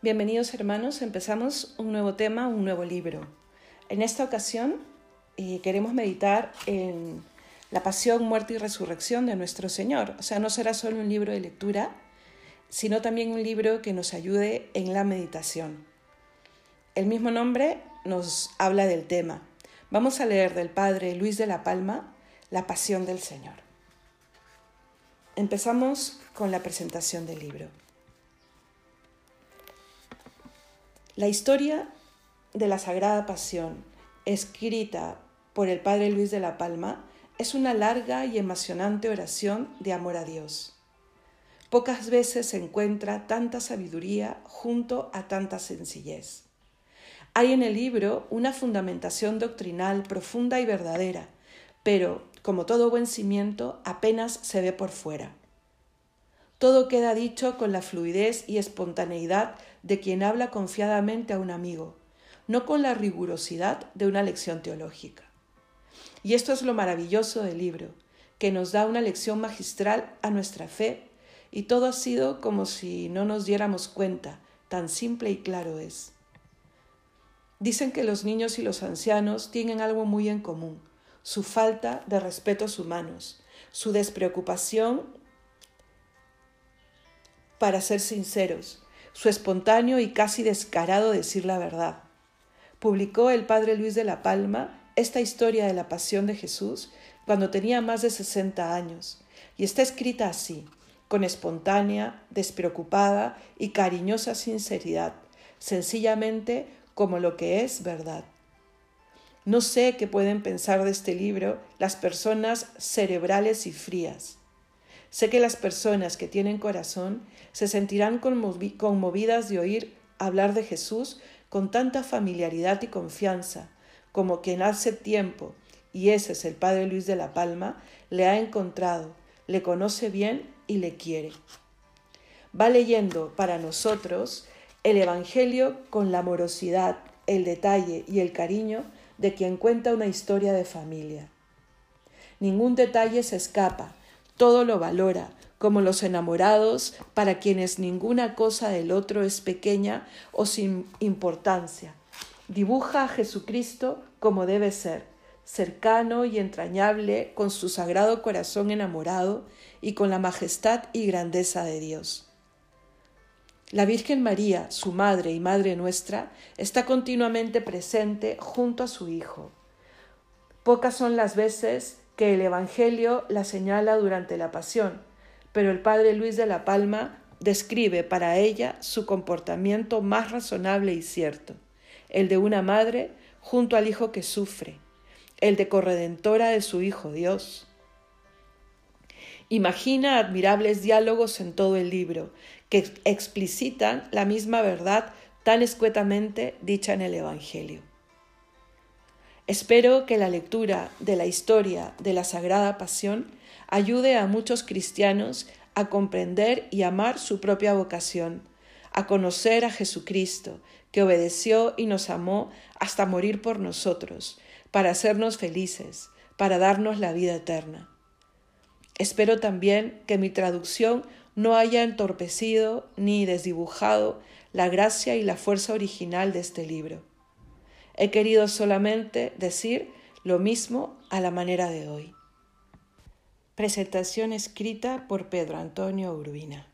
Bienvenidos hermanos, empezamos un nuevo tema, un nuevo libro. En esta ocasión eh, queremos meditar en la pasión, muerte y resurrección de nuestro Señor. O sea, no será solo un libro de lectura, sino también un libro que nos ayude en la meditación. El mismo nombre nos habla del tema. Vamos a leer del Padre Luis de la Palma, La Pasión del Señor. Empezamos con la presentación del libro. La historia de la Sagrada Pasión, escrita por el Padre Luis de la Palma, es una larga y emocionante oración de amor a Dios. Pocas veces se encuentra tanta sabiduría junto a tanta sencillez. Hay en el libro una fundamentación doctrinal profunda y verdadera, pero, como todo buen cimiento, apenas se ve por fuera. Todo queda dicho con la fluidez y espontaneidad de quien habla confiadamente a un amigo, no con la rigurosidad de una lección teológica. Y esto es lo maravilloso del libro, que nos da una lección magistral a nuestra fe, y todo ha sido como si no nos diéramos cuenta, tan simple y claro es. Dicen que los niños y los ancianos tienen algo muy en común, su falta de respetos humanos, su despreocupación para ser sinceros, su espontáneo y casi descarado decir la verdad. Publicó el padre Luis de la Palma esta historia de la pasión de Jesús cuando tenía más de 60 años, y está escrita así, con espontánea, despreocupada y cariñosa sinceridad, sencillamente como lo que es verdad. No sé qué pueden pensar de este libro las personas cerebrales y frías. Sé que las personas que tienen corazón se sentirán conmovidas de oír hablar de Jesús con tanta familiaridad y confianza, como quien hace tiempo, y ese es el Padre Luis de la Palma, le ha encontrado, le conoce bien y le quiere. Va leyendo para nosotros el Evangelio con la amorosidad, el detalle y el cariño de quien cuenta una historia de familia. Ningún detalle se escapa, todo lo valora, como los enamorados para quienes ninguna cosa del otro es pequeña o sin importancia. Dibuja a Jesucristo como debe ser, cercano y entrañable con su sagrado corazón enamorado y con la majestad y grandeza de Dios. La Virgen María, su Madre y Madre nuestra, está continuamente presente junto a su Hijo. Pocas son las veces que el Evangelio la señala durante la pasión, pero el padre Luis de la Palma describe para ella su comportamiento más razonable y cierto, el de una madre junto al hijo que sufre, el de corredentora de su Hijo Dios. Imagina admirables diálogos en todo el libro, que explicitan la misma verdad tan escuetamente dicha en el Evangelio. Espero que la lectura de la historia de la Sagrada Pasión ayude a muchos cristianos a comprender y amar su propia vocación, a conocer a Jesucristo, que obedeció y nos amó hasta morir por nosotros, para hacernos felices, para darnos la vida eterna. Espero también que mi traducción no haya entorpecido ni desdibujado la gracia y la fuerza original de este libro. He querido solamente decir lo mismo a la manera de hoy. Presentación escrita por Pedro Antonio Urbina.